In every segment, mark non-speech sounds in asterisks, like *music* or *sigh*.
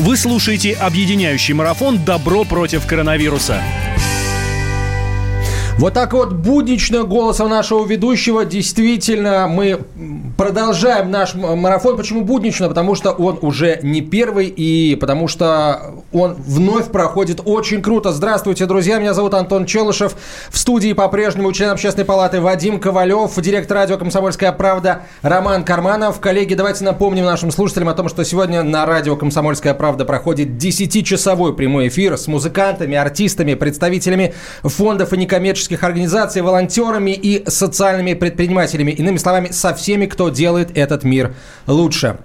Вы слушаете объединяющий марафон «Добро против коронавируса». Вот так вот буднично голосом нашего ведущего действительно мы продолжаем наш марафон. Почему буднично? Потому что он уже не первый и потому что он вновь проходит очень круто. Здравствуйте, друзья. Меня зовут Антон Челышев. В студии по-прежнему член общественной палаты Вадим Ковалев, директор радио «Комсомольская правда» Роман Карманов. Коллеги, давайте напомним нашим слушателям о том, что сегодня на радио «Комсомольская правда» проходит 10-часовой прямой эфир с музыкантами, артистами, представителями фондов и некоммерческих некоммерческих организаций, волонтерами и социальными предпринимателями. Иными словами, со всеми, кто делает этот мир лучше.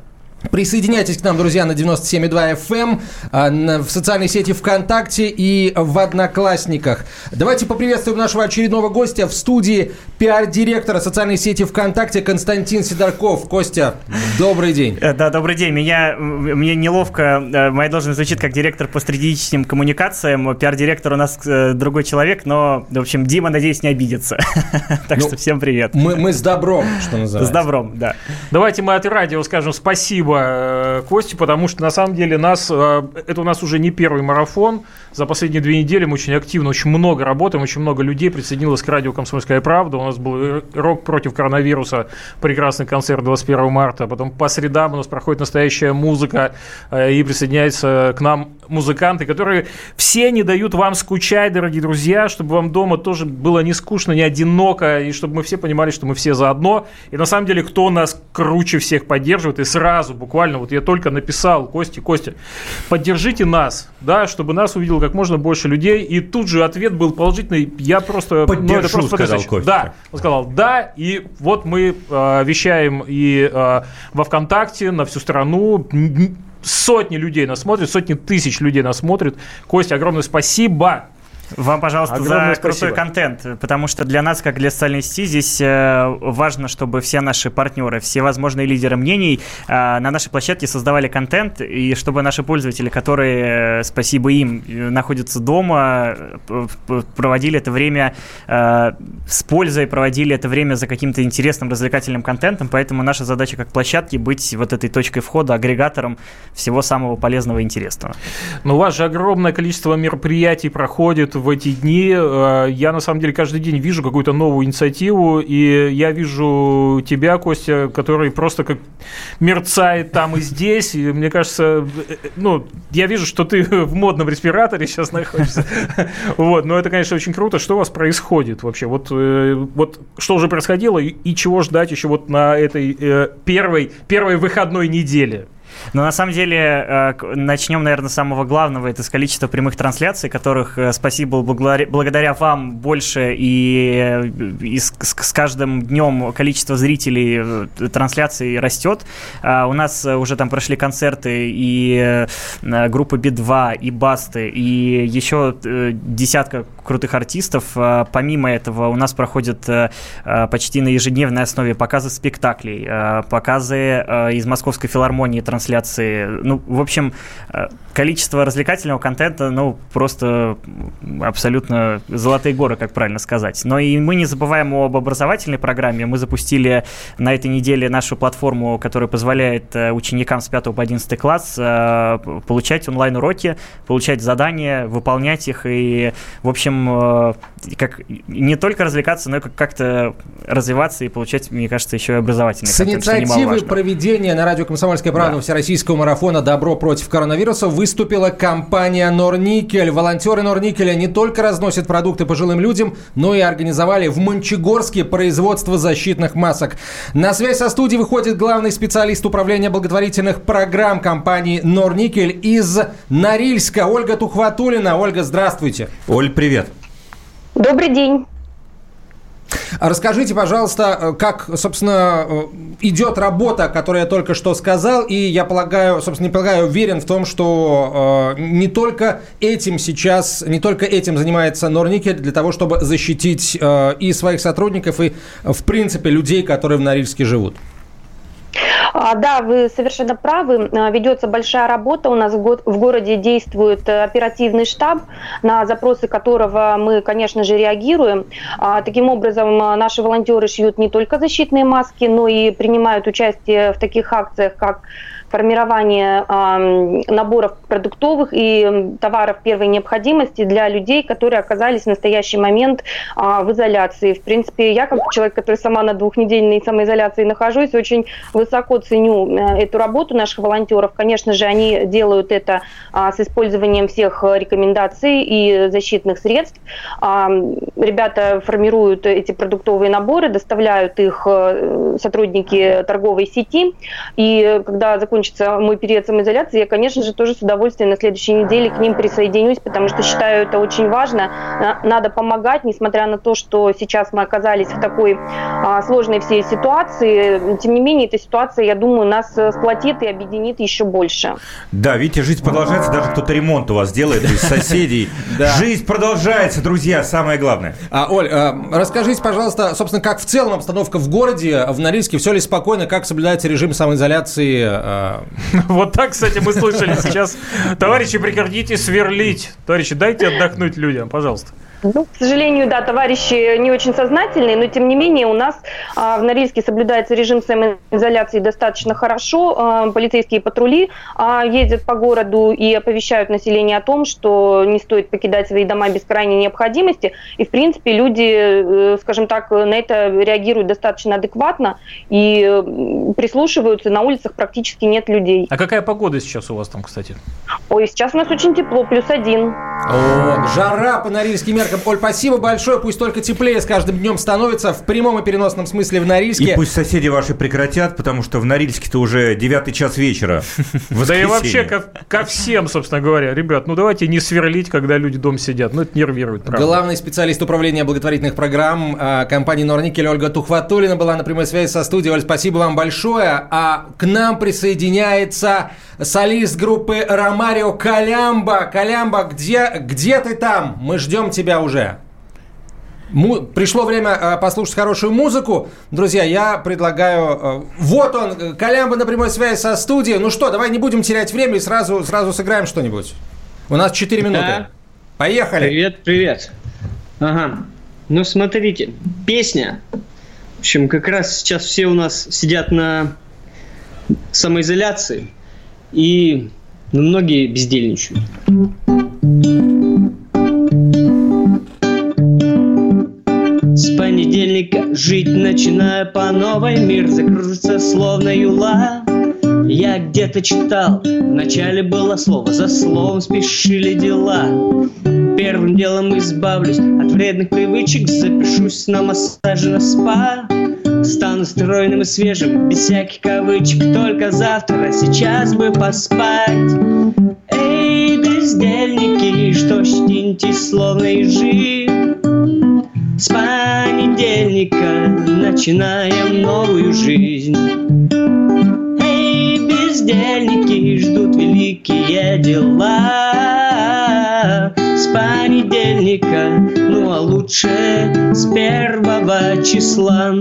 Присоединяйтесь к нам, друзья, на 97,2 FM, эм, в социальной сети ВКонтакте и в Одноклассниках. Давайте поприветствуем нашего очередного гостя в студии пиар-директора социальной сети ВКонтакте Константин Сидорков. Костя, добрый день. Э, да, добрый день. Меня, мне неловко, э, моя должность звучит как директор по стратегическим коммуникациям. Пиар-директор у нас э, другой человек, но, в общем, Дима, надеюсь, не обидится. *laughs* Так ну, что всем привет. Мы, мы с добром, что называется. С добром, да. Давайте мы от радио скажем спасибо спасибо э, Косте, потому что на самом деле нас, э, это у нас уже не первый марафон. За последние две недели мы очень активно, очень много работаем, очень много людей присоединилось к радио «Комсомольская правда». У нас был рок против коронавируса, прекрасный концерт 21 марта. Потом по средам у нас проходит настоящая музыка э, и присоединяются к нам музыканты, которые все не дают вам скучать, дорогие друзья, чтобы вам дома тоже было не скучно, не одиноко, и чтобы мы все понимали, что мы все заодно. И на самом деле, кто нас круче всех поддерживает, и сразу буквально, вот я только написал Косте, Костя, поддержите нас, да, чтобы нас увидело как можно больше людей, и тут же ответ был положительный, я просто... Поддержу, ну, это просто сказал Костя. Да, он сказал, да, и вот мы э, вещаем и э, во ВКонтакте на всю страну, сотни людей нас смотрят, сотни тысяч людей нас смотрят. Костя, огромное спасибо. Вам, пожалуйста, Огромное за спасибо. крутой контент, потому что для нас, как для социальной сети, здесь э, важно, чтобы все наши партнеры, все возможные лидеры мнений э, на нашей площадке создавали контент, и чтобы наши пользователи, которые, э, спасибо им, находятся дома, проводили это время с пользой, проводили это время за каким-то интересным, развлекательным контентом, поэтому наша задача как площадки быть вот этой точкой входа, агрегатором всего самого полезного и интересного. Но у вас же огромное количество мероприятий проходит, в эти дни. Э, я, на самом деле, каждый день вижу какую-то новую инициативу, и я вижу тебя, Костя, который просто как мерцает там и здесь. И мне кажется, э, ну, я вижу, что ты *laughs* в модном респираторе сейчас находишься. *laughs* Вот, но это, конечно, очень круто. Что у вас происходит вообще? Вот, э, вот что уже происходило и чего ждать еще вот на этой первой, первой выходной неделе? Но на самом деле э, начнем, наверное, с самого главного. Это с количества прямых трансляций, которых, э, спасибо, благодаря вам больше и, э, и с, с каждым днем количество зрителей трансляций растет. У нас уже там прошли концерты и группы Би-2, и Басты, и еще десятка крутых артистов. Помимо этого у нас проходят почти на ежедневной основе показы спектаклей, показы из Московской филармонии, трансляции. Ну, в общем, э, количество развлекательного контента, ну, просто абсолютно золотые горы, как правильно сказать. Но и мы не забываем об образовательной программе. Мы запустили на этой неделе нашу платформу, которая позволяет э, ученикам с 5 по 11 класс э, получать онлайн-уроки, получать задания, выполнять их и, в общем, как не только развлекаться, но и как-то развиваться и получать, мне кажется, еще и образовательный С контент, инициативой проведения на радио «Комсомольская правда» да. всероссийского марафона «Добро против коронавируса» выступила компания «Норникель». Волонтеры «Норникеля» не только разносят продукты пожилым людям, но и организовали в Мончегорске производство защитных масок. На связь со студией выходит главный специалист управления благотворительных программ компании «Норникель» из Норильска Ольга Тухватулина. Ольга, здравствуйте. Оль, привет. Добрый день. А расскажите, пожалуйста, э, как, собственно, э, идет работа, которую я только что сказал, и я полагаю, собственно, не полагаю, уверен в том, что э, не только этим сейчас, не только этим занимается Норникель для того, чтобы защитить и своих сотрудников, и, в принципе, людей, которые в Норильске живут. А, да, вы совершенно правы. А, ведется большая работа. У нас в городе действует э, оперативный штаб, на запросы которого мы, конечно же, реагируем. А, таким образом, наши волонтеры шьют не только защитные маски, но и принимают участие в таких акциях, как формирование наборов продуктовых и товаров первой необходимости для людей, которые оказались в настоящий момент в изоляции. В принципе, я как человек, который сама на двухнедельной самоизоляции нахожусь, очень высоко ценю э, эту работу наших волонтеров. Конечно же, они делают это с использованием всех рекомендаций и защитных средств. Ребята формируют эти продуктовые наборы, доставляют их э, сотрудники торговой сети. И когда закончится мой период самоизоляции, я, конечно же, тоже с удовольствием на следующей неделе к ним присоединюсь, потому что считаю это очень важно. Надо помогать, несмотря на то, что сейчас мы оказались в такой а, сложной всей ситуации. Тем не менее, эта ситуация, я думаю, нас сплотит и объединит еще больше. Да, видите, жизнь продолжается, даже кто-то ремонт у вас делает из соседей. *laughs* Жизнь продолжается, друзья, самое главное. А, Оль, а, расскажите, пожалуйста, собственно, как в целом обстановка в городе, в Норильске, все ли спокойно, как соблюдается режим самоизоляции? *laughs* Вот так, кстати, мы слышали сейчас. Товарищи, прекратите сверлить. Товарищи, дайте отдохнуть людям, пожалуйста. Ну, к сожалению, да, товарищи не очень сознательные, но тем не менее у нас а, в Норильске соблюдается режим самоизоляции достаточно хорошо. А, полицейские патрули а, ездят по городу и оповещают население о том, что не стоит покидать свои дома без крайней необходимости. И, в принципе, люди, э, скажем так, на это реагируют достаточно адекватно и прислушиваются. На улицах практически нет людей. А какая погода сейчас у вас там, кстати? Ой, сейчас у нас очень тепло, плюс один. О, жара по норильским меркам. Оль, спасибо большое. Пусть только теплее с каждым днем становится в прямом и переносном смысле в Норильске. И пусть соседи ваши прекратят, потому что в Норильске-то уже девятый час вечера. *laughs* Да и вообще ко всем, собственно говоря. Ребят, ну давайте не сверлить, когда люди дома сидят. Ну это нервирует, Главный специалист управления благотворительных программ а, компании Норникель Ольга Тухватулина была на прямой связи со студией. Оль, спасибо вам большое. А к нам присоединяется солист группы Ромарио Калямба. Калямба, где, где ты там? Мы ждем тебя уже. Му- пришло время э, послушать хорошую музыку. Друзья, я предлагаю... Э, вот он, Калямба на прямой связи со студией. Ну что, давай не будем терять время и сразу, сразу сыграем что-нибудь. У нас 4 минуты. Да. Поехали. Привет, привет. Ага. Ну, смотрите, песня. В общем, как раз сейчас все у нас сидят на самоизоляции. И многие бездельничают. С понедельника жить начинаю по новой Мир закружится словно юла Я где-то читал, вначале было слово За словом спешили дела Первым делом избавлюсь от вредных привычек Запишусь на массаже на спа Стану стройным и свежим, без всяких кавычек Только завтра, сейчас бы поспать. Эй, бездельники, что щтиньтесь, словно ежи С понедельника начинаем новую жизнь. Эй, бездельники, ждут великие дела С понедельника, ну а лучше с первого числа.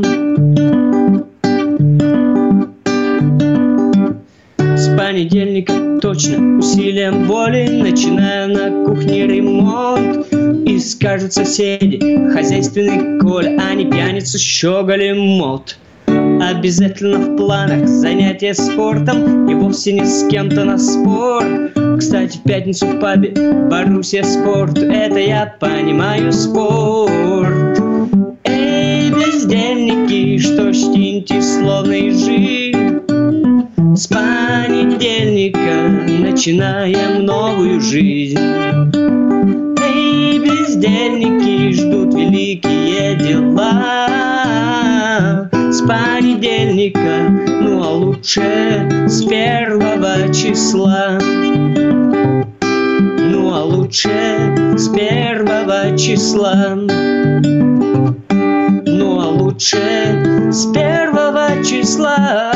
Понедельника точно усилием воли Начинаю на кухне ремонт. И скажут соседи, хозяйственный Коль, А не пьяницу щеголи мод Обязательно в планах занятия спортом И вовсе не с кем-то на спор Кстати, в пятницу в пабе Боруссия спорт Это я понимаю спорт Эй, бездельники, что чтите словно ежи с понедельника начинаем новую жизнь. Эй, бездельники ждут великие дела. С понедельника, ну а лучше с первого числа. Ну а лучше с первого числа. Ну а лучше с первого числа.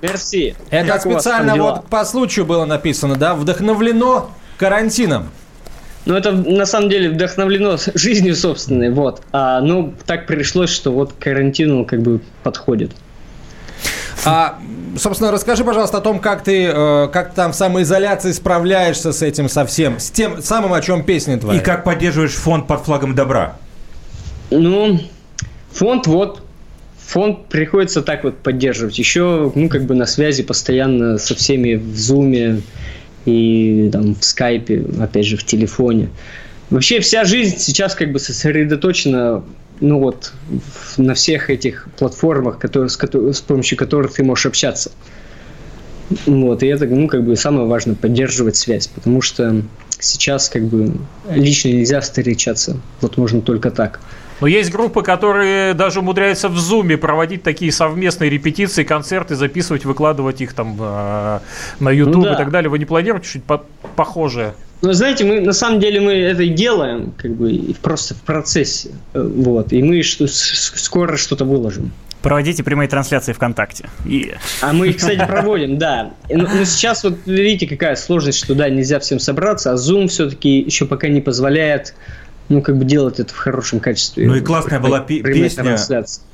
Мерси. Это как специально вот по случаю было написано, да? Вдохновлено карантином. Ну, это на самом деле вдохновлено жизнью собственной, вот. А, ну, так пришлось, что вот карантину как бы подходит. А, собственно, расскажи, пожалуйста, о том, как ты, э, как ты там в самоизоляции справляешься с этим совсем, с тем самым, о чем песня твоя. И как поддерживаешь фонд под флагом добра? Ну, фонд вот, фонд приходится так вот поддерживать. Еще, ну, как бы на связи постоянно со всеми в Зуме и там в Скайпе, опять же, в телефоне. Вообще вся жизнь сейчас как бы сосредоточена ну вот на всех этих платформах, которые, с, с помощью которых ты можешь общаться. Вот, и это, ну, как бы самое важное, поддерживать связь, потому что сейчас, как бы, лично нельзя встречаться, вот можно только так. Но есть группы, которые даже умудряются в Зуме проводить такие совместные репетиции, концерты, записывать, выкладывать их там э, на YouTube ну, да. и так далее. Вы не планируете что-нибудь похожее? Ну, знаете, мы на самом деле мы это и делаем, как бы просто в процессе. Э, вот. И мы что, скоро что-то выложим. Проводите прямые трансляции ВКонтакте. И... А мы их, кстати, проводим, да. Но, но сейчас вот видите, какая сложность, что да, нельзя всем собраться, а Zoom все-таки еще пока не позволяет ну, как бы делать это в хорошем качестве. Ну и классная была песня,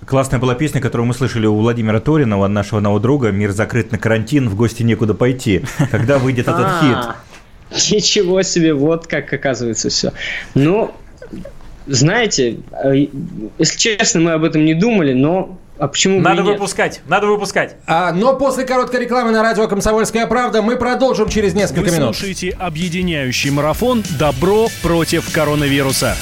классная была песня, которую мы слышали у Владимира Торинова, нашего нового друга, «Мир закрыт на карантин, в гости некуда пойти». Когда выйдет этот *laughs* а, хит? Ничего себе, вот как оказывается все. Ну, знаете, э, если честно, мы об этом не думали, но а почему Надо выпускать, надо выпускать. А, но после короткой рекламы на радио «Комсомольская правда» мы продолжим через несколько Вы минут. Вы слушаете объединяющий марафон «Добро против коронавируса».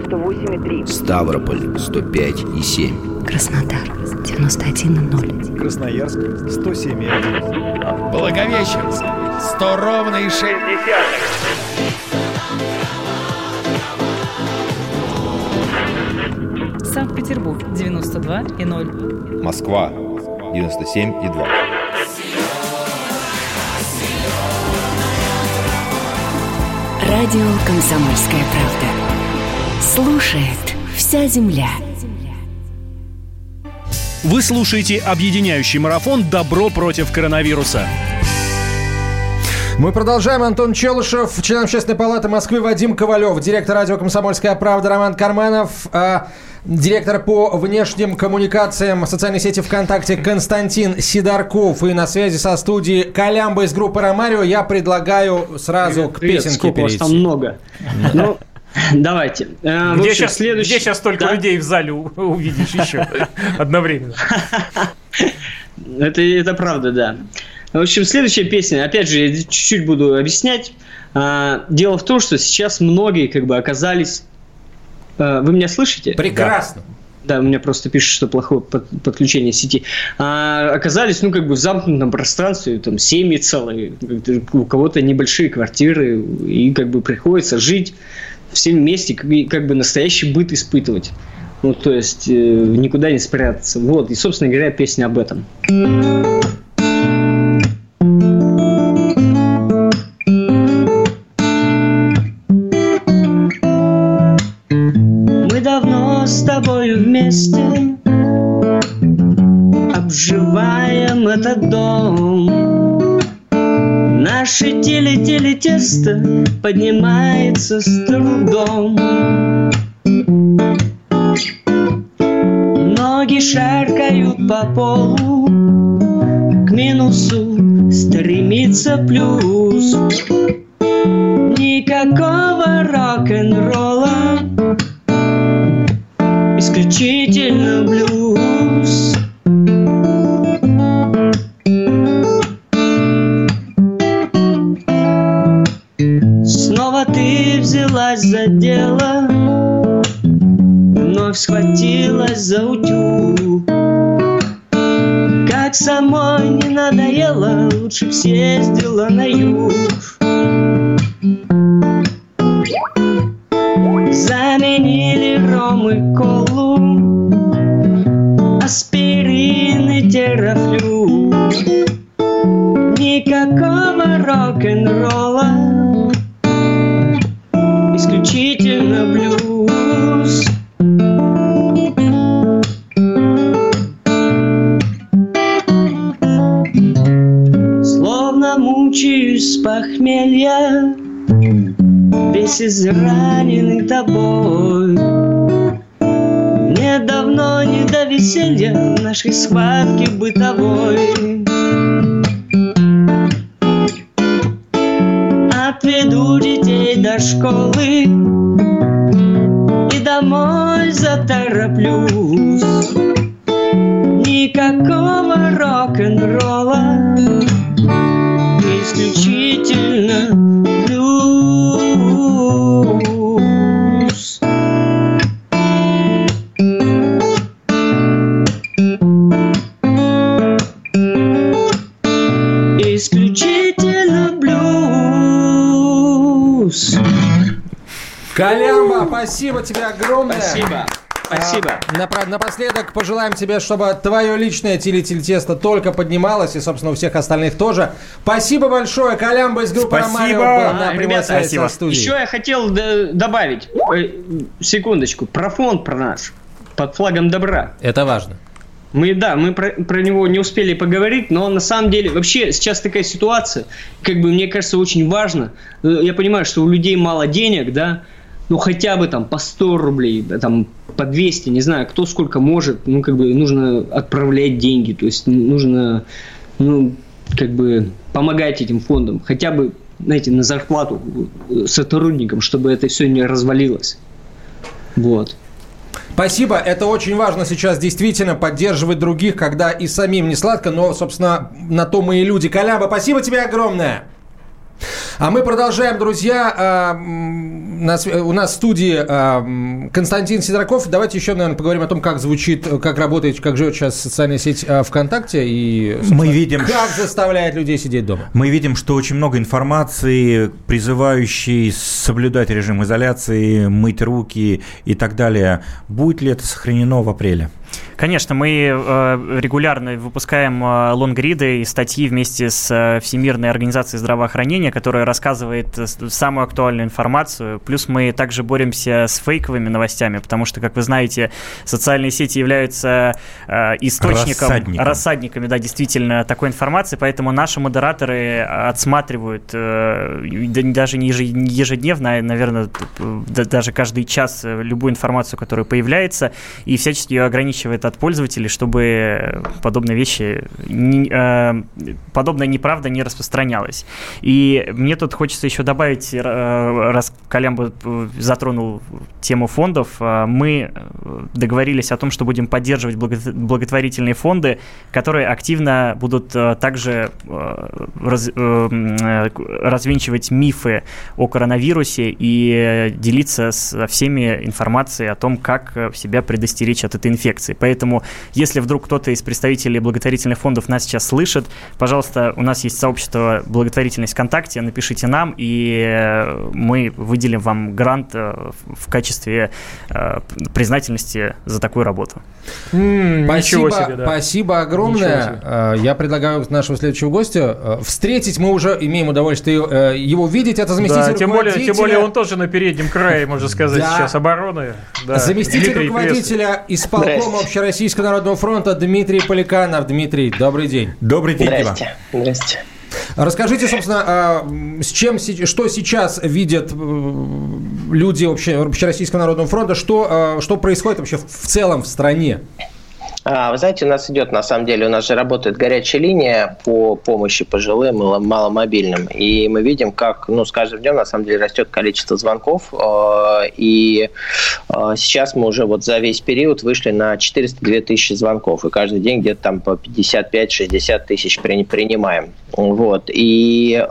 98,3. Ставрополь 105,7. Краснодар 91,0. Красноярск 107,1. Благовещенск 100 ровно и 6 Санкт-Петербург 92,0. Москва 97,2. Радио «Комсомольская правда». Слушает вся земля. Вы слушаете объединяющий марафон «Добро против коронавируса». Мы продолжаем. Антон Челышев, член Общественной палаты Москвы Вадим Ковалев, директор радио «Комсомольская правда» Роман Карманов, а, директор по внешним коммуникациям социальной сети ВКонтакте Константин Сидорков. И на связи со студией Колямба из группы «Ромарио». Я предлагаю сразу Привет, к песенке сколько перейти. там много. Ну, давайте. Э, где, сейчас, следующий... где сейчас столько да? людей в зале увидишь еще *laughs* одновременно? *laughs* Это, это правда, да. В общем, следующая песня, опять же, я чуть-чуть буду объяснять. А, дело в том, что сейчас многие как бы оказались Э, вы меня слышите? Прекрасно. Да. Да, у меня просто пишут, что плохое подключение сети. А, оказались, ну, как бы в замкнутом пространстве, там, семьи целые, у кого-то небольшие квартиры, и как бы приходится жить всем вместе, как, как бы настоящий быт испытывать. Ну, то есть, э, никуда не спрятаться. Вот, и, собственно говоря, песня об этом. тобою вместе Обживаем этот дом Наше теле-теле тесто Поднимается с трудом. Ноги шаркают по полу К минусу стремится плюс веселья нашей схватки бытовой. Отведу детей до школы спасибо тебе огромное. Спасибо. Спасибо. А, напоследок пожелаем тебе, чтобы твое личное тили-тили тесто только поднималось, и, собственно, у всех остальных тоже. Спасибо большое, Колямба из группы Спасибо. Ромарио был на А, прямой ребята, связи со студией. Еще я хотел д- добавить, э, секундочку, про фонд про наш, под флагом добра. Это важно. Мы, да, мы про, про него не успели поговорить, но на самом деле вообще сейчас такая ситуация, как бы мне кажется, очень важно. Э, Я понимаю, что у людей мало денег, да, ну хотя бы там по 100 рублей, там по 200, не знаю, кто сколько может, ну как бы нужно отправлять деньги, то есть нужно, ну как бы помогать этим фондам, хотя бы, знаете, на зарплату э, сотрудникам, чтобы это все не развалилось. Вот. Спасибо, это очень важно сейчас действительно поддерживать других, когда и самим не сладко, но, собственно, на то мы и люди. Колямба, спасибо тебе огромное. А мы продолжаем, друзья. А, У нас в студии а, Константин Сидораков. Давайте еще, наверное, поговорим о том, как звучит, как работает, как живет сейчас социальная сеть а, ВКонтакте и Мы видим, как заставляет людей сидеть дома. Мы видим, что очень много информации, призывающей соблюдать режим изоляции, мыть руки и так далее. Будет ли это сохранено в апреле? Конечно, мы э, регулярно выпускаем э, лонгриды и статьи вместе с э, Всемирной организацией здравоохранения, которая рассказывает самую актуальную информацию. Плюс мы также боремся с фейковыми новостями, потому что, как вы знаете, социальные сети являются источником, Рассадником. рассадниками, да, действительно, такой информации, поэтому наши модераторы отсматривают даже не еже- не ежедневно, а, наверное, даже каждый час любую информацию, которая появляется, и всячески ее ограничивает от пользователей, чтобы подобные вещи, не- э, подобная неправда не распространялась. И мне тут хочется еще добавить, э, раз Колямба э, затронул тему фондов, э, мы э, договорились о том, что будем поддерживать благо- благотворительные фонды, которые активно будут э, также э, раз- э, э, развенчивать мифы о коронавирусе и э, делиться со всеми информацией о том, как э, себя предостеречь от этой инфекции. Поэтому, если вдруг кто-то из представителей благотворительных фондов нас сейчас слышит, пожалуйста, у нас есть сообщество благотворительность ВКонтакте, напишите нам, и э, мы выделим вам грант э, в качестве э, признательности за такую работу. М, Спасибо, себе, да. спасибо огромное. себе. Я предлагаю нашего следующего гостя э, встретить. Мы уже имеем удовольствие его видеть. Это заместитель Да, тем более, тем более он тоже на переднем крае, можно сказать, Да. сейчас обороны. Да. Заместитель Дмитрий, руководителя исполкома. Общероссийского народного фронта Дмитрий Поликанов. Дмитрий, добрый день. Добрый день, Дима. Здрасте. Здрасте. Расскажите, собственно, а, с чем, что сейчас видят э, люди обще- Общероссийского народного фронта, что, э, что происходит вообще в целом в стране? А, вы знаете, у нас идет, на самом деле, у нас же работает горячая линия по помощи пожилым и мало- маломобильным. И мы видим, как, ну, с каждым днем, на самом деле, растет количество звонков. э, И э, сейчас мы уже вот за весь период вышли на 402 тысячи звонков. И каждый день где-то там по 55-60 тысяч при- принимаем. Вот. И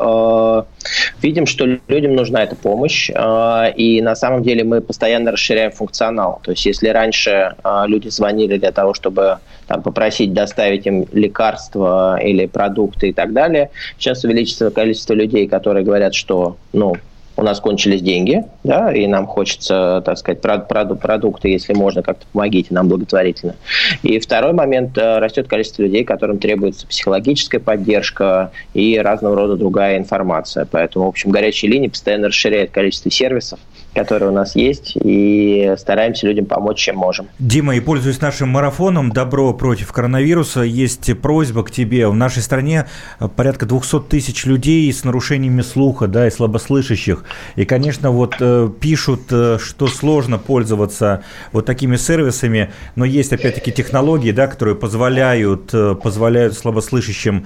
видим, что людям нужна эта помощь. И на самом деле мы постоянно расширяем функционал. То есть если раньше люди звонили для того, чтобы там, попросить доставить им лекарства или продукты и так далее, сейчас увеличится количество людей, которые говорят, что ну, у нас кончились деньги, да, и нам хочется, так сказать, прод- проду- продукты, если можно, как-то помогите нам благотворительно. И второй момент, э, растет количество людей, которым требуется психологическая поддержка и разного рода другая информация. Поэтому, в общем, горячая линия постоянно расширяет количество сервисов, которые у нас есть, и стараемся людям помочь, чем можем. Дима, и пользуясь нашим марафоном «Добро против коронавируса», есть просьба к тебе. В нашей стране порядка 200 тысяч людей с нарушениями слуха да, и слабослышащих. И, конечно, вот э, пишут, э, что сложно пользоваться вот такими сервисами, но есть, опять-таки, технологии, да, которые позволяют, э, позволяют слабослышащим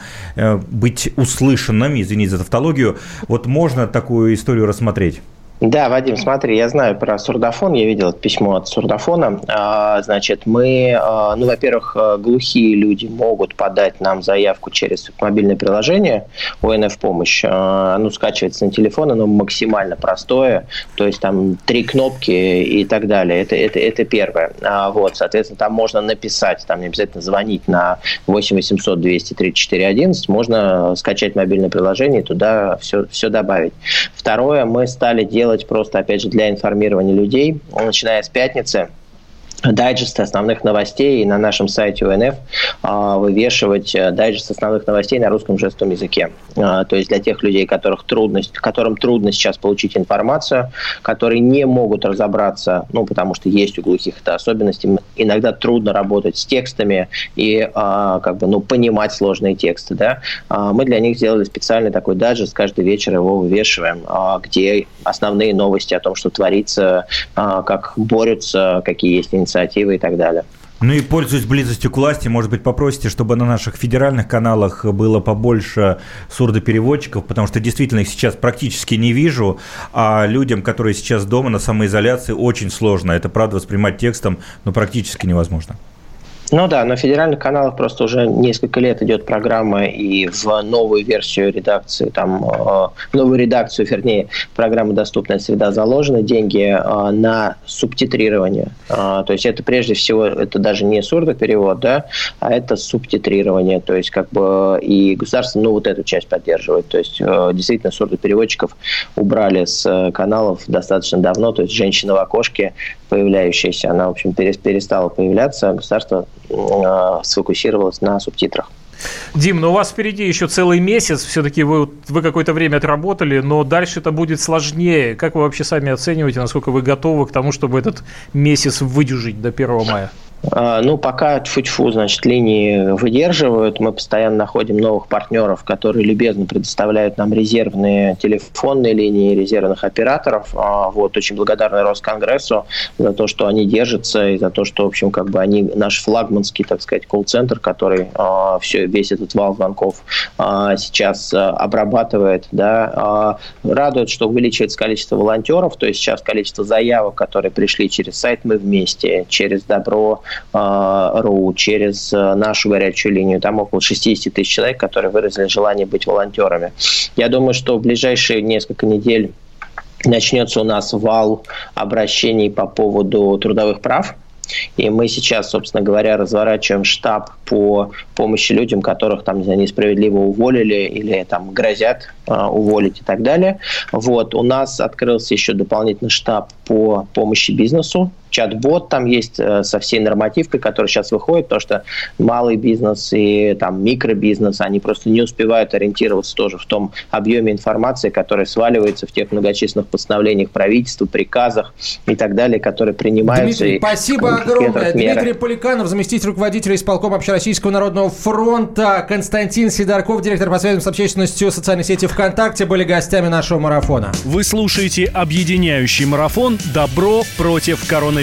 быть услышанными, извините за тавтологию. Вот можно такую историю рассмотреть? Да, Вадим, смотри, я знаю про сурдофон, я видел письмо от сурдофона. А, значит, мы, а, ну, во-первых, а, глухие люди могут подать нам заявку через мобильное приложение ОНФ помощь. Оно скачивается на телефон, оно максимально простое, то есть там три кнопки и так далее. Это, это, это первое. Вот, соответственно, там можно написать, там не обязательно звонить на 8 800 234 11, можно скачать мобильное приложение и туда все, все добавить. Второе, мы стали делать делать просто, опять же, для информирования людей, начиная с пятницы дайджесты основных новостей и на нашем сайте УНФ а, вывешивать э, дайджест основных новостей на русском жестовом языке. А, то есть для тех людей, которых трудность, которым трудно сейчас получить информацию, которые не могут разобраться, ну, потому что есть у глухих это особенности, иногда трудно работать с текстами и а, как бы, ну, понимать сложные тексты, да. Мы для них сделали специальный такой дайджест, каждый вечер его вывешиваем, где основные новости о том, что творится, как борются, какие есть инициативы инициативы и так далее. Ну и пользуясь близостью к власти, может быть, попросите, чтобы на наших федеральных каналах было побольше сурдопереводчиков, потому что действительно их сейчас практически не вижу, а людям, которые сейчас дома на самоизоляции, очень сложно. Это, правда, воспринимать текстом, но практически невозможно. Ну да, на федеральных каналах просто уже несколько лет идет программа, и в новую версию редакции, там, э, в новую редакцию, вернее, программы «Доступная среда» заложены деньги э, на субтитрирование. Э, то есть это прежде всего, это даже не сурдоперевод, да, а это субтитрирование. То есть как бы и государство, ну, вот эту часть поддерживает. То есть действительно сурдопереводчиков убрали с каналов достаточно давно. То есть женщина в окошке появляющаяся, она, в общем, перестала появляться. Государство Э, сфокусировалась на субтитрах. Дим, ну у вас впереди еще целый месяц, все-таки вы, вы какое-то время отработали, но дальше это будет сложнее. Как вы вообще сами оцениваете, насколько вы готовы к тому, чтобы этот месяц выдержать до 1 мая? А, ну, пока тьфу-тьфу, значит, линии выдерживают. Мы постоянно находим новых партнеров, которые любезно предоставляют нам резервные телефонные линии резервных операторов. А, вот, очень благодарны Росконгрессу за то, что они держатся, и за то, что, в общем, как бы они наш флагманский, так сказать, колл-центр, который а, все, весь этот вал звонков сейчас обрабатывает, да, радует, что увеличивается количество волонтеров, то есть сейчас количество заявок, которые пришли через сайт «Мы вместе», через «Добро», РУ, через э, нашу горячую линию. Там около 60 тысяч человек, которые выразили желание быть волонтерами. Я думаю, что в ближайшие несколько недель начнется у нас вал обращений по поводу трудовых прав. И мы сейчас, собственно говоря, разворачиваем штаб по помощи людям, которых там, несправедливо уволили или там грозят э, уволить и так далее. Вот. У нас открылся еще дополнительный штаб по помощи бизнесу чат-бот там есть э, со всей нормативкой, которая сейчас выходит, потому что малый бизнес и там микробизнес, они просто не успевают ориентироваться тоже в том объеме информации, которая сваливается в тех многочисленных постановлениях правительства, приказах и так далее, которые принимаются. Дмитрий, спасибо огромное. Дмитрий Поликанов, заместитель руководителя исполкома Общероссийского народного фронта, Константин Сидорков, директор по связям с общественностью социальной сети ВКонтакте, были гостями нашего марафона. Вы слушаете объединяющий марафон «Добро против коронавируса»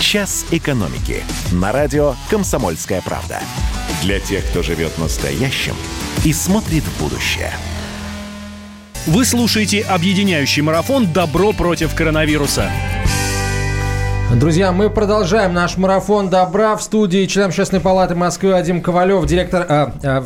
«Час экономики» на радио «Комсомольская правда». Для тех, кто живет настоящим и смотрит в будущее. Вы слушаете объединяющий марафон «Добро против коронавируса». Друзья, мы продолжаем наш марафон добра в студии член Общественной палаты Москвы Вадим Ковалев, директор, а, а,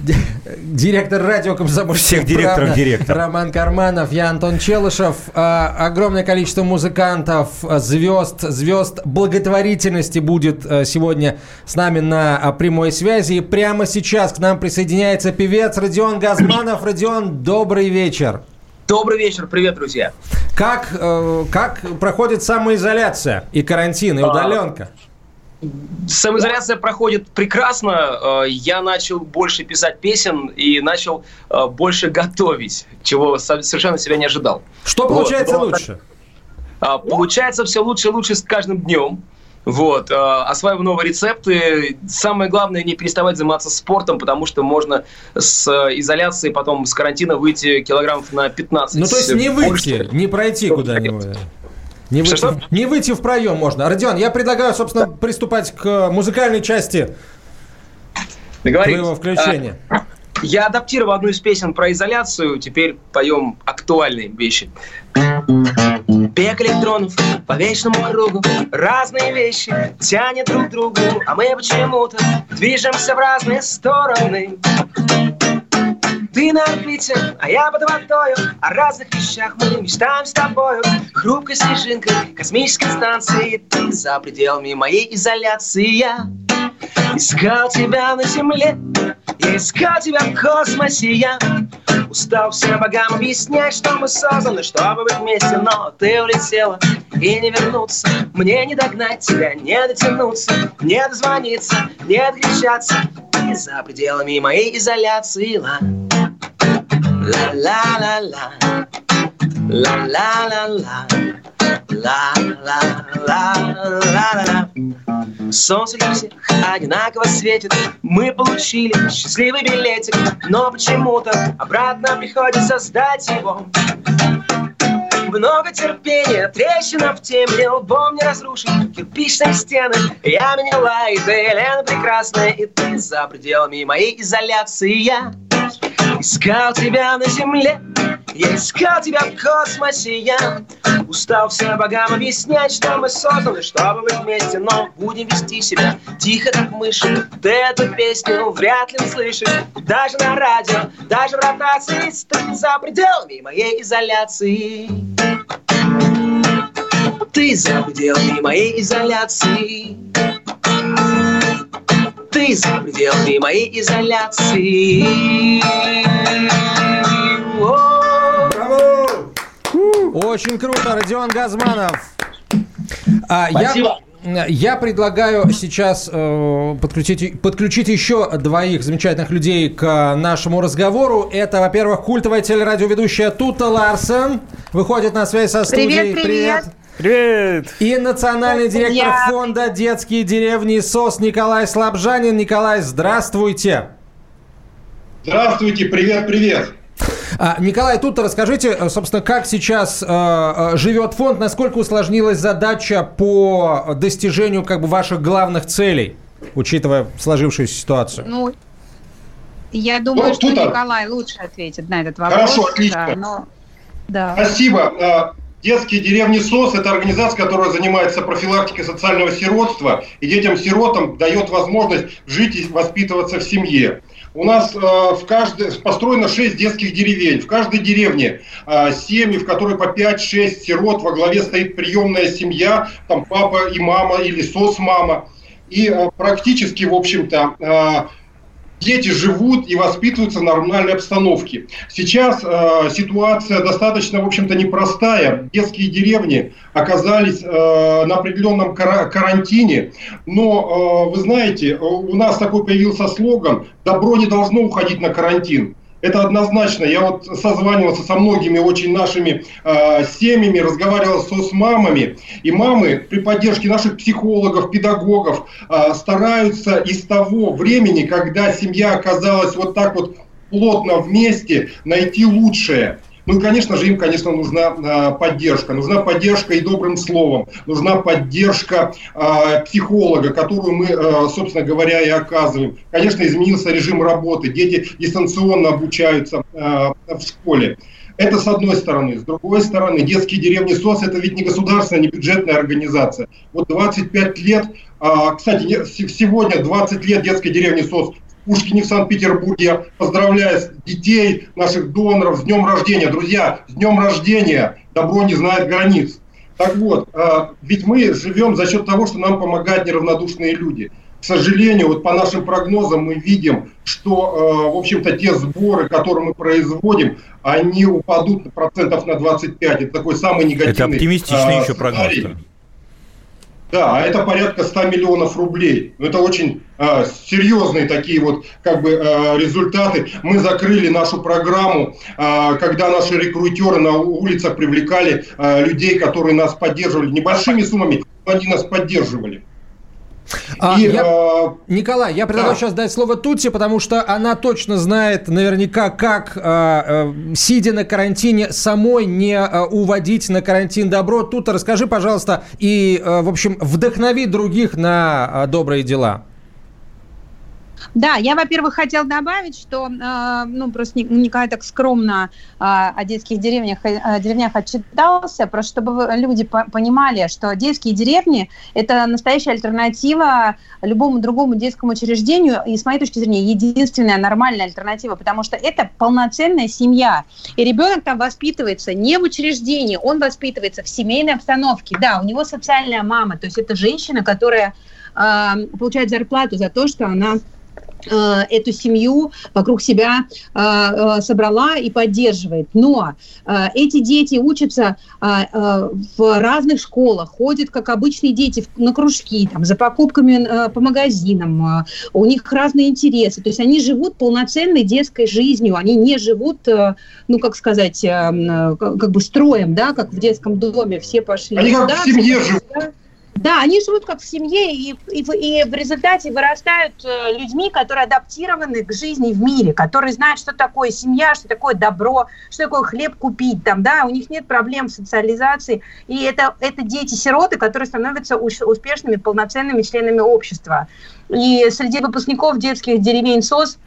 *laughs* директор радио Комсомольских директоров директор. Роман Карманов, я Антон Челышев. А, огромное количество музыкантов, звезд, звезд благотворительности будет а, сегодня с нами на а, прямой связи. И прямо сейчас к нам присоединяется певец Родион Газманов. Родион, добрый вечер. Добрый вечер, привет, друзья. Как, э, как проходит самоизоляция и карантин, и удаленка? Самоизоляция проходит прекрасно. Э, Я начал больше писать песен и начал э, больше готовить, чего со- совершенно себя не ожидал. Что Вот. получается Но лучше? а, Получается все лучше и лучше с каждым днем. Вот, э, осваиваю новые рецепты. Самое главное не переставать заниматься спортом, потому что можно с изоляции, потом с карантина выйти килограммов на 15. Ну, то есть не больше. выйти, не пройти куда-нибудь. Не выйти, Что-что? не выйти в проем можно. Родион, я предлагаю, собственно, приступать к музыкальной части Договорились. твоего включения. А, Я адаптировал одну из песен про изоляцию, теперь поем актуальные вещи. Бег электронов по вечному кругу Разные вещи тянет друг к другу А мы почему-то движемся в разные стороны. Ты на орбите, а я под водою О разных вещах мы мечтаем с тобою. Хрупкой снежинкой космической станции Ты за пределами моей изоляции. Я искал тебя на земле Я искал тебя в космосе Я. Устал всем богам объяснять Что мы созданы, чтобы быть вместе Но ты улетела и не вернуться. Мне не догнать тебя, не дотянуться Не дозвониться, не откричаться Ты за пределами моей изоляции Ла. Ла-ла-ла-ла. Ла-ла-ла-ла. Ла-ла-ла-ла-ла Солнце одинаково светит. Мы получили счастливый билетик Но почему-то обратно приходится сдать его. Много терпения, трещина в теме Лбом не разрушить кирпичные стены. Я меняла, и ты, Елена прекрасная И ты за пределами моей изоляции. Я искал тебя на земле Я искал тебя в космосе. Я устал всем богам объяснять Что мы созданы, чтобы быть вместе Но будем вести себя тихо, как мыши. Ты эту песню вряд ли услышишь. Даже на радио, даже в ротации Ты за пределами моей изоляции. Ты за пределами моей изоляции. Ты за пределами моей изоляции Очень круто, Родион Газманов. А, Спасибо. Я, я предлагаю сейчас э, подключить, подключить еще двоих замечательных людей к нашему разговору. Это, во-первых, культовая телерадиоведущая Тута Ларсен. Выходит на связь со студией. Привет, привет. Привет! И национальный директор Я- фонда «Детские деревни СОС» Николай Слабжанин. Николай, здравствуйте! Здравствуйте, привет, привет. А, Николай, тут расскажите, э, собственно, как сейчас э, э, живет фонд, насколько усложнилась задача по достижению как бы ваших главных целей, учитывая сложившуюся ситуацию? Ну, я думаю, Ну, что тут, Николай лучше ответит на этот вопрос. Хорошо, отлично. Да, но- да. Спасибо. Детские деревни СОС – это организация, которая занимается профилактикой социального сиротства и детям-сиротам дает возможность жить и воспитываться в семье. У нас э, в каждой, построено 6 детских деревень. В каждой деревне э, семьи, в которой по 5-6 сирот, во главе стоит приемная семья, там папа и мама или СОС-мама. И э, практически, в общем-то, э, дети живут и воспитываются в нормальной обстановке. Сейчас э, ситуация достаточно, в общем-то, непростая. Детские деревни оказались э, на определенном кара- карантине, но, э, вы знаете, у нас такой появился слоган «Добро не должно уходить на карантин». Это однозначно. Я вот созванивался со многими очень нашими э, семьями, разговаривал со, с мамами. И мамы при поддержке наших психологов, педагогов э, стараются из того времени, когда семья оказалась вот так вот плотно вместе, найти лучшее. Ну и, конечно же, им, конечно, нужна э, поддержка. Нужна поддержка и добрым словом. Нужна поддержка э, психолога, которую мы, э, собственно говоря, и оказываем. Конечно, изменился режим работы. Дети дистанционно обучаются в школе. Это с одной стороны. С другой стороны, детские деревни СОС – это ведь не государственная, не бюджетная организация. Вот 25 лет, а, кстати, сегодня 20 лет детской деревни СОС Пушкине в Санкт-Петербурге. Поздравляю детей, наших доноров с днем рождения. Друзья, с днем рождения! Добро не знает границ. Так вот, а, ведь мы живем за счет того, что нам помогают неравнодушные люди. к сожалению, вот по нашим прогнозам мы видим, что, э, в общем-то, те сборы, которые мы производим, они упадут процентов на 25. Это такой самый негативный Это оптимистичный э, еще прогноз. Да, а это порядка 100 миллионов рублей. Ну, Это очень э, серьезные такие вот как бы э, результаты. Мы закрыли нашу программу, э, когда наши рекрутеры на улицах привлекали э, людей, которые нас поддерживали небольшими суммами, они нас поддерживали. А, И, я- э, Николай, я предлагаю да. сейчас дать слово Тутси, потому что она точно знает наверняка, как, э, э, сидя на карантине, самой не э, уводить на карантин добро. Тут расскажи, пожалуйста, и, э, в общем, вдохнови других на э, добрые дела. Да, я, во-первых, хотел добавить, что, э, ну, просто Ник- Николай так скромно э, о детских деревнях, э, деревнях отчитался, просто чтобы люди по- понимали, что детские деревни – это настоящая альтернатива любому другому детскому учреждению, и, с моей точки зрения, единственная нормальная альтернатива, потому что это полноценная семья, и ребенок там воспитывается не в учреждении, он воспитывается в семейной обстановке. Да, у него социальная мама, то есть это женщина, которая э, получает зарплату за то, что она эту семью вокруг себя э, э, собрала и поддерживает. Но э, эти дети учатся э, э, в разных школах, ходят как обычные дети на кружки, там, за покупками э, по магазинам, э, у них разные интересы. То есть они живут полноценной детской жизнью, они не живут, э, ну, как сказать, э, э, как бы строем, да, как в детском доме все пошли. Они как туда, в семье живут. Да, они живут как в семье и, и, в- и в результате вырастают э, людьми, которые адаптированы к жизни в мире, которые знают, что такое семья, что такое добро, что такое хлеб купить, там, да, у них нет проблем с социализацией, и это, это дети-сироты, которые становятся успешными, полноценными членами общества. И среди выпускников детских деревень СОС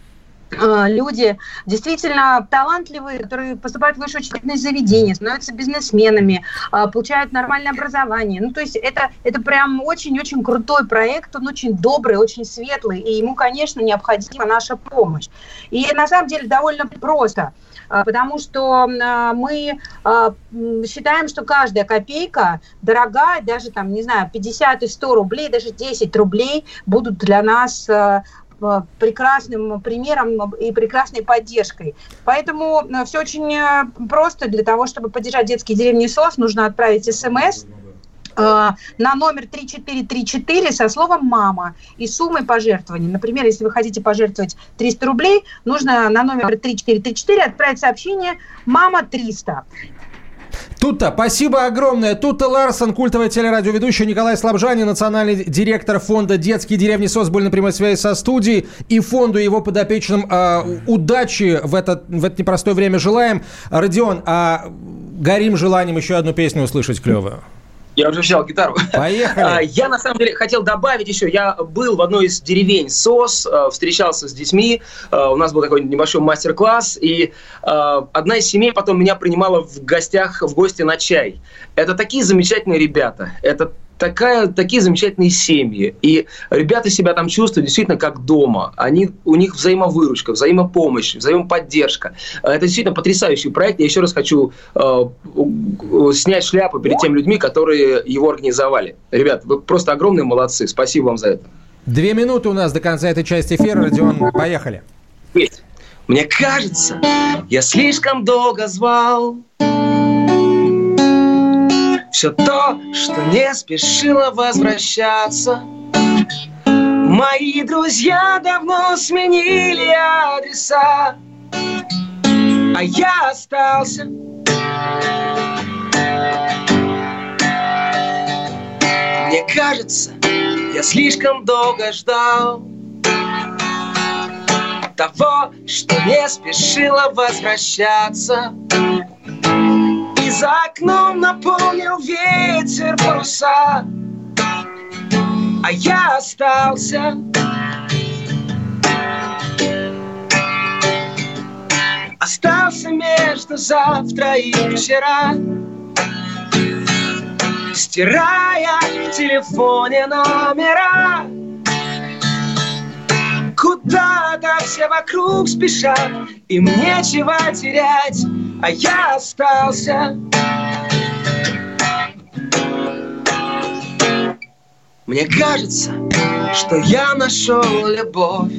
люди действительно талантливые, которые поступают в высшее учебное заведение, становятся бизнесменами, а, получают нормальное образование. Ну, то есть это, это прям очень-очень крутой проект, он очень добрый, очень светлый, и ему, конечно, необходима наша помощь. И на самом деле довольно просто, а, потому что мы считаем, что каждая копейка дорогая, даже там, не знаю, 50 и 100 рублей, даже 10 рублей будут для нас э, прекрасным примером и прекрасной поддержкой. Поэтому все очень э, просто. Для того, чтобы поддержать детские деревни СОС, нужно отправить смс э, на номер 3434 со словом «мама» и суммой пожертвований. Например, если вы хотите пожертвовать 300 рублей, нужно на номер 3434 отправить сообщение «мама 300». Тута, спасибо огромное. Тута Ларсон, культовая телерадиоведущая Николай Слабжанин, национальный директор фонда «Детские деревни СОС» на прямой связи со студией. И фонду его подопечным э, удачи в это, в это непростое время желаем. Родион, а горим желанием еще одну песню услышать клевую. Я уже взял гитару. Поехали. А, Я на самом деле хотел добавить еще, я был в одной из деревень СОС, э, встречался с детьми, э, у нас был такой небольшой мастер-класс, и э, одна из семей потом меня принимала в гостях, в гости на чай. Это такие замечательные ребята, это такая, такие замечательные семьи. И ребята себя там чувствуют действительно как дома. Они, у них взаимовыручка, взаимопомощь, взаимоподдержка. Э, Это действительно потрясающий проект. Я еще раз хочу э, снять шляпу перед теми людьми, которые его организовали. Ребят, вы просто огромные молодцы. Спасибо вам за это. Две минуты у нас до конца этой части эфира. Родион, поехали. Есть. Мне кажется, я слишком долго звал все то, что не спешило возвращаться. Мои друзья давно сменили адреса, а я остался. Мне кажется, я слишком долго ждал того, что не спешило возвращаться. За окном наполнил ветер паруса, а я остался. Остался между завтра и вчера, стирая в телефоне номера. Куда-то все вокруг спешат, им нечего терять, а я остался. Мне кажется, что я нашел любовь.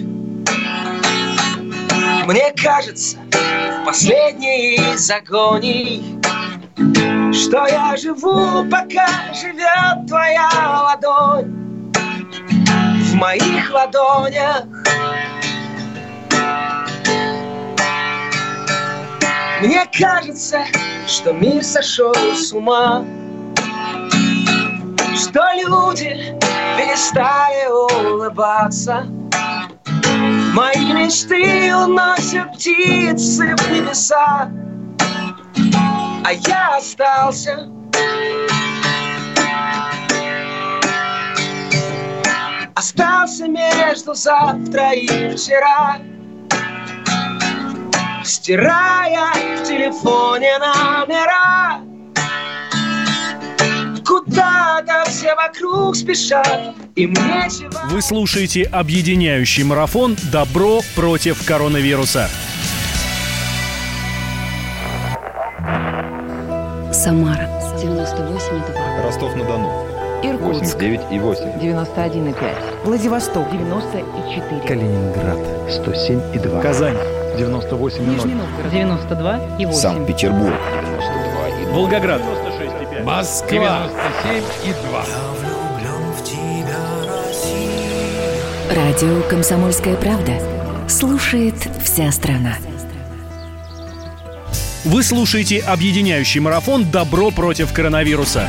Мне кажется, в последней из агоний, что я живу, пока живет твоя ладонь в моих ладонях. Мне кажется, что мир сошел с ума, что люди перестали улыбаться. Мои мечты уносят птицы в небеса, а я остался. Остался между завтра и вчера, стирая в телефоне номера. Куда-то все вокруг спешат, им нечего... Вы слушаете объединяющий марафон «Добро против коронавируса». Самара 98,2. Ростов-на-Дону. Иркутск 89 и 8. 91,5. Владивосток 94. Калининград 107 и 2. Казань. 98 и 0. Нижний Новгород 92 и 8. Санкт-Петербург. 92 и 0. Волгоград. Москва 97 и 2. Радио «Комсомольская правда». Слушает вся страна. Вы слушаете объединяющий марафон «Добро против коронавируса».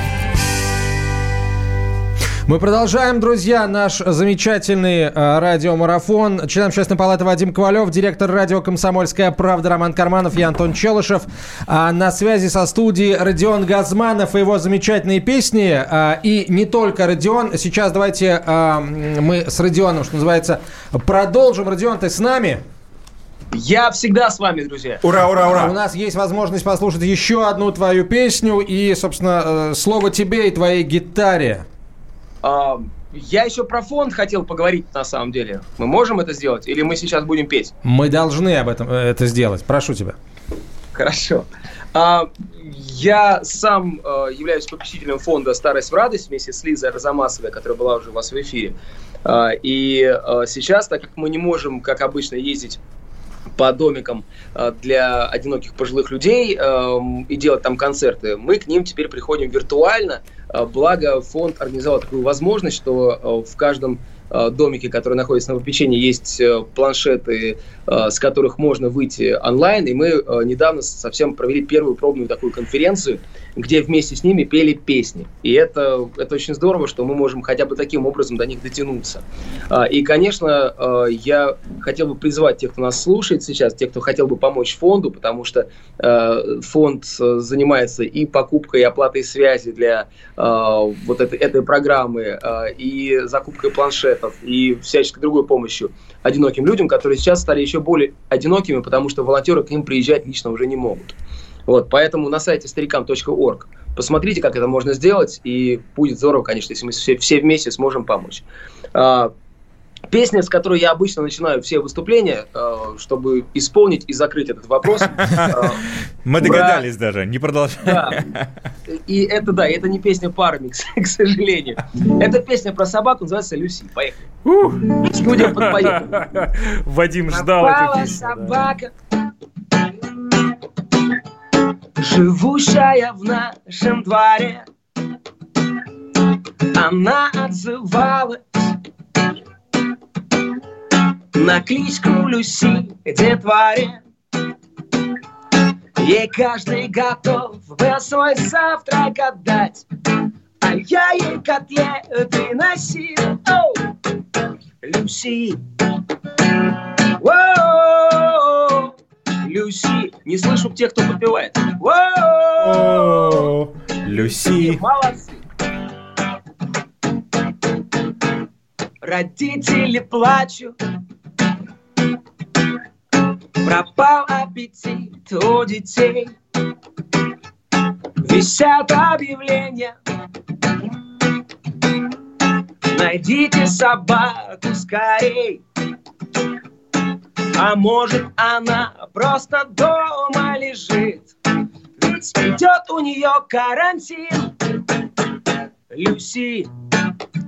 Мы продолжаем, друзья, наш замечательный э, радиомарафон. Член Общественной палаты Вадим Ковалев, директор радио «Комсомольская правда» Роман Карманов, я Антон Челышев. А на связи со студией Родион Газманов и его замечательные песни. А, и не только Родион. Сейчас давайте а, мы с Родионом, что называется, продолжим. Родион, ты с нами? Я всегда с вами, друзья. Ура, ура, У ура! нас есть возможность послушать еще одну твою песню. И, собственно, э, слово тебе и твоей гитаре. Я еще про фонд хотел поговорить на самом деле. Мы можем это сделать? Или мы сейчас будем петь? Мы должны об этом э, это сделать. Прошу тебя. Хорошо. А, я сам э, являюсь попечителем фонда «Старость в радость» вместе с Лизой Арзамасовой, которая была уже у вас в эфире. А, и э, сейчас, так как мы не можем, как обычно, ездить по домикам для одиноких пожилых людей э, и делать там концерты, мы к ним теперь приходим виртуально. Э, Благо фонд организовал такую возможность, что э, в каждом э, домике, который находится на попечении, есть планшеты, с которых можно выйти онлайн. И мы недавно совсем провели первую пробную такую конференцию, где вместе с ними пели песни. И это, это очень здорово, что мы можем хотя бы таким образом до них дотянуться. А, И, конечно, э, я хотел бы призвать тех, кто нас слушает сейчас, тех, кто хотел бы помочь фонду, потому что э, фонд э, занимается и покупкой, и оплатой связи для вот этой, этой программы, и закупкой планшетов, и всяческой другой помощью одиноким людям, которые сейчас стали еще более одинокими, потому что волонтеры к ним приезжать лично уже не могут. Вот, поэтому на сайте старикам.орг посмотрите, как это можно сделать, и будет здорово, конечно, если мы все, все вместе сможем помочь. А, Песня, с которой я обычно начинаю все выступления, э, чтобы исполнить и закрыть этот вопрос. э, *laughs* Мы догадались даже, не продолжай. Да. И это, да, это не песня парами, *laughs* к, сожалению. Это песня про собаку, называется «Люси». Поехали. Студия подпоет. *laughs* Вадим ждал эту песню. собака, живущая в нашем дворе. Она отзывалась на кличку Люси детворе. Ей каждый готов был свой завтрак отдать, а я ей котлеты носил. Оу! Люси, Не слышу тех, кто подпевает. Воу! Люси. Молодцы. Родители плачут. Пропал аппетит у детей. Висят объявления. Найдите собаку скорей. А может она просто дома лежит Ведь идет у нее карантин Люси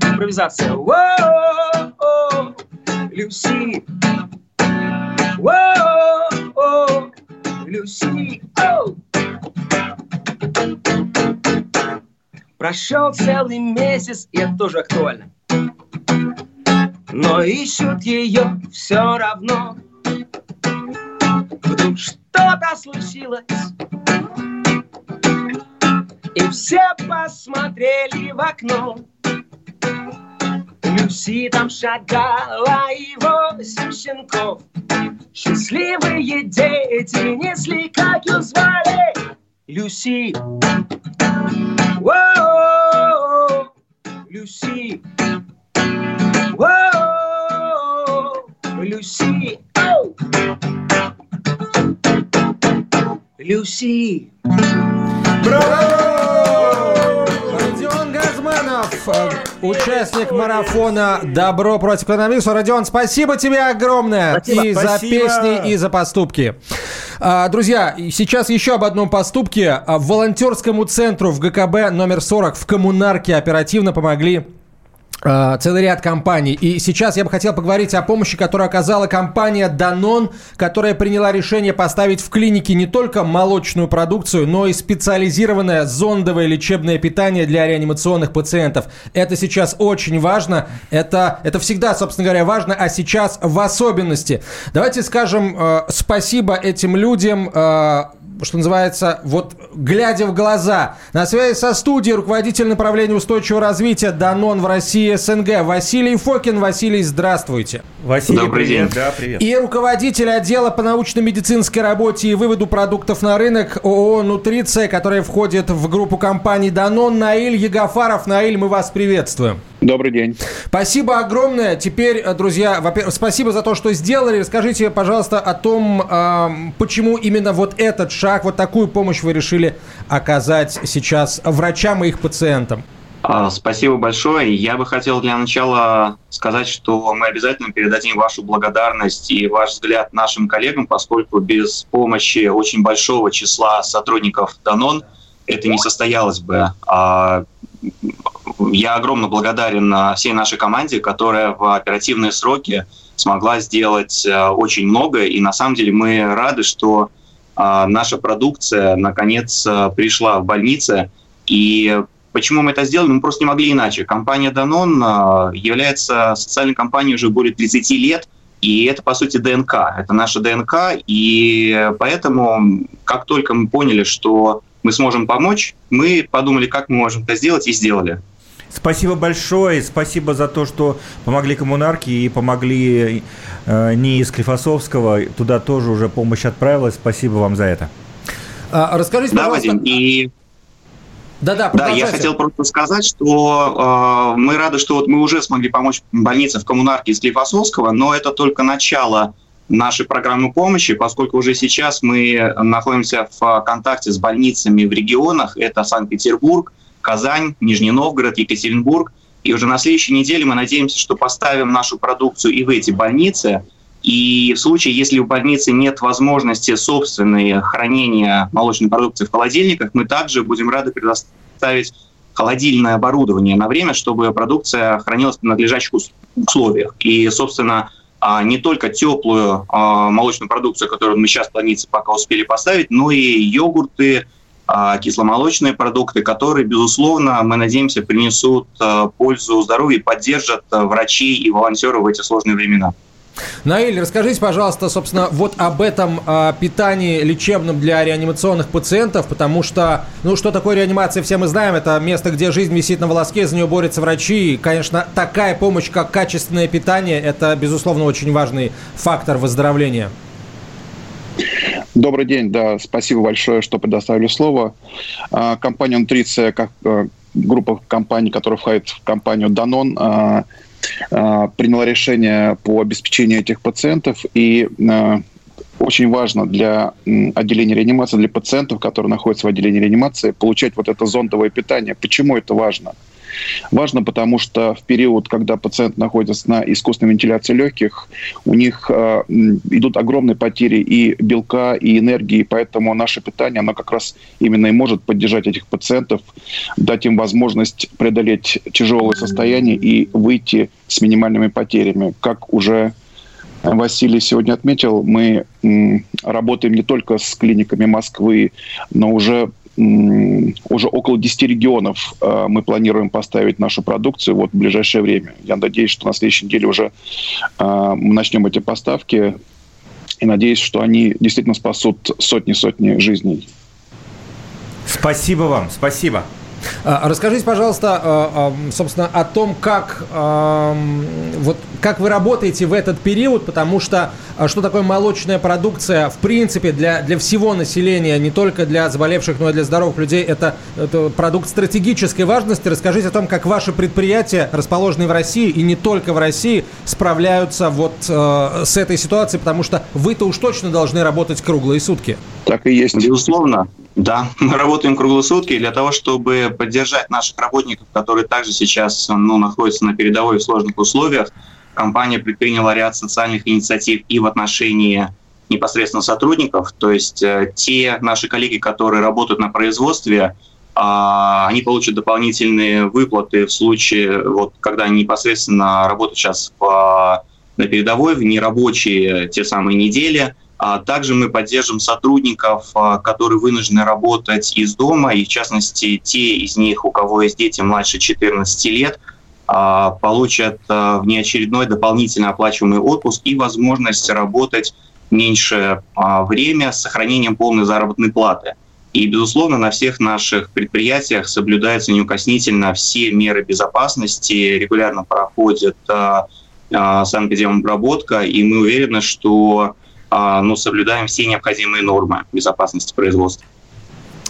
Импровизация Воу! Люси. Воу, Люси. Оу. Прошел целый месяц, и это тоже актуально. Но ищут ее все равно. Что-то случилось, и все посмотрели в окно. Люси там шагала и восемь щенков. Счастливые дети несли, как ее звали, Люси. Воу, Люси. Воу, Люси. Оу. Люси. Родион Газманов, участник марафона «Добро против коронавируса». Родион, спасибо тебе огромное Спасибо. и за Спасибо. песни, и за поступки. А, Друзья, и сейчас еще об одном поступке. А, Волонтерскому центру в ГКБ номер 40 в Коммунарке оперативно помогли целый ряд компаний. И сейчас я бы хотел поговорить о помощи, которую оказала компания Danone, которая приняла решение поставить в клинике не только молочную продукцию, но и специализированное зондовое лечебное питание для реанимационных пациентов. Это сейчас очень важно. Это, это всегда, собственно говоря, важно, а сейчас в особенности. Давайте скажем э, спасибо этим людям. э, что называется, вот глядя в глаза. На связи со студией руководитель направления устойчивого развития Данон в России СНГ Василий Фокин. Василий, здравствуйте. Василий, Добрый привет. день. Да, привет. И руководитель отдела по научно-медицинской работе и выводу продуктов на рынок ООО «Нутриция», которая входит в группу компаний Данон, Наиль Ягафаров. Наиль, мы вас приветствуем. Добрый день. Спасибо огромное. Теперь, э, друзья, во-первых, спасибо за то, что сделали. Расскажите, пожалуйста, о том, почему именно вот этот шаг, вот такую помощь вы решили оказать сейчас врачам и их пациентам. А, Спасибо большое. Я бы хотел для начала сказать, что мы обязательно передадим вашу благодарность и ваш взгляд нашим коллегам, поскольку без помощи очень большого числа сотрудников Данон это не состоялось бы. А, Я огромно благодарен всей нашей команде, которая в оперативные сроки смогла сделать а, очень много. И на самом деле мы рады, что а, наша продукция наконец а, пришла в больницы. И почему мы это сделали? Мы просто не могли иначе. Компания Danone а, является социальной компанией уже более 30 лет. И это, по сути, ДНК. Это наша ДНК. И поэтому, как только мы поняли, что мы сможем помочь, мы подумали, как мы можем это сделать, и сделали. Спасибо большое, спасибо за то, что помогли коммунарке и помогли э, не из Клифосовского, туда тоже уже помощь отправилась, спасибо вам за это. А, расскажите, Да, пожалуйста... Вадим, и Да-да, Да, я хотел просто сказать, что э, мы рады, что вот мы уже смогли помочь больнице в коммунарке из Клифосовского, но это только начало нашей программы помощи, поскольку уже сейчас мы находимся в контакте с больницами в регионах. Это Санкт-Петербург, Казань, Нижний Новгород, Екатеринбург. И уже на следующей неделе мы надеемся, что поставим нашу продукцию и в эти больницы. И в случае, если у больницы нет возможности собственной хранения молочной продукции в холодильниках, мы также будем рады предоставить холодильное оборудование на время, чтобы продукция хранилась в надлежащих ус- условиях. И, собственно, а, не только теплую а, молочную продукцию, которую мы сейчас в больнице пока успели поставить, но и йогурты, а, кисломолочные продукты, которые, безусловно, мы надеемся, принесут пользу здоровью и поддержат врачей и волонтеров в эти сложные времена. Наиль, расскажите, пожалуйста, собственно, вот об этом а, питании лечебном для реанимационных пациентов, потому что, ну, что такое реанимация, все мы знаем, это место, где жизнь висит на волоске, за нее борются врачи, и, конечно, такая помощь, как качественное питание, это, безусловно, очень важный фактор выздоровления. Добрый день, да, спасибо большое, что предоставили слово. А, Компания «Нутриция», как э, группа компаний, которая входит в компанию «Данон», а, приняла решение по обеспечению этих пациентов, и а, очень важно для отделения реанимации, для пациентов, которые находятся в отделении реанимации, получать вот это зондовое питание. Почему это важно? Важно, потому что в период, когда пациент находится на искусственной вентиляции легких, у них э, идут огромные потери и белка, и энергии, поэтому наше питание, оно как раз именно и может поддержать этих пациентов, дать им возможность преодолеть тяжелое состояние и выйти с минимальными потерями, как уже Василий сегодня отметил, мы работаем не только с клиниками Москвы, но уже уже около 10 регионов э, мы планируем поставить нашу продукцию вот в ближайшее время. Я надеюсь, что на следующей неделе уже э, мы начнем эти поставки и надеюсь, что они действительно спасут сотни-сотни жизней. Спасибо вам, спасибо. А, расскажите, пожалуйста, а, а, собственно, о том, как, вот, как вы работаете в этот период, потому что что такое молочная продукция, в принципе, для, для всего населения, не только для заболевших, но и для здоровых людей, это, это продукт стратегической важности. Расскажите о том, как ваши предприятия, расположенные в России и не только в России, справляются вот с этой ситуацией, потому что вы-то уж точно должны работать круглые сутки. Так и есть. Безусловно. Да, *laughs* мы работаем круглые сутки для того, чтобы поддержать наших работников, которые также сейчас ну, находятся на передовой в сложных условиях. Компания предприняла ряд социальных инициатив и в отношении непосредственно сотрудников, то есть э, те наши коллеги, которые работают на производстве, э, они получат дополнительные выплаты в случае, вот, когда они непосредственно работают сейчас в, на передовой, в нерабочие те самые недели – а также мы поддержим сотрудников, а, которые вынуждены работать из дома, и в частности те из них, у кого есть дети младше 14 лет, а, получат внеочередной дополнительно оплачиваемый отпуск и возможность работать меньше время с сохранением полной заработной платы. И, безусловно, на всех наших предприятиях соблюдаются неукоснительно все меры безопасности, регулярно проходит санэпидемобработка, и мы уверены, что а, ну, соблюдаем все необходимые нормы безопасности производства.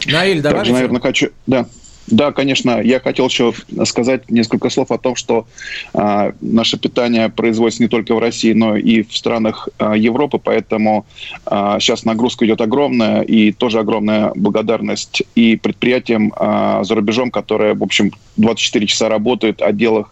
Наиль, давай. Также, наверное, хочу... Да. Да, конечно. Я хотел еще сказать несколько слов о том, что э, наше питание производится не только в России, но и в странах э, Европы, поэтому э, сейчас нагрузка идет огромная, и тоже огромная благодарность и предприятиям э, за рубежом, которые, в общем, 24 часа работают, отделах,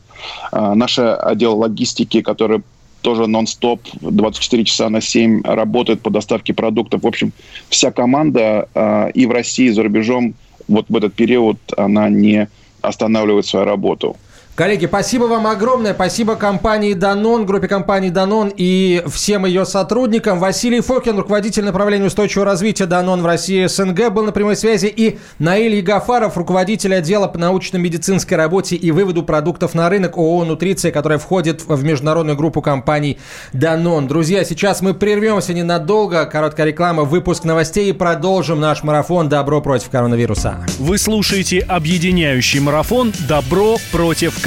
э, наш отдел логистики, который тоже нон-стоп, 24 часа на 7 работает по доставке продуктов. В общем, вся команда э, и в России, и за рубежом вот в этот период она не останавливает свою работу. Коллеги, спасибо вам огромное. Спасибо компании Данон, группе компании Данон и всем ее сотрудникам. Василий Фокин, руководитель направления устойчивого развития Данон в России СНГ, был на прямой связи. И Наиль Ягафаров, руководитель отдела по научно-медицинской работе и выводу продуктов на рынок ООО «Нутриция», которая входит в международную группу компаний Данон. Друзья, сейчас мы прервемся ненадолго. Короткая реклама, выпуск новостей и продолжим наш марафон «Добро против коронавируса». Вы слушаете объединяющий марафон «Добро против коронавируса»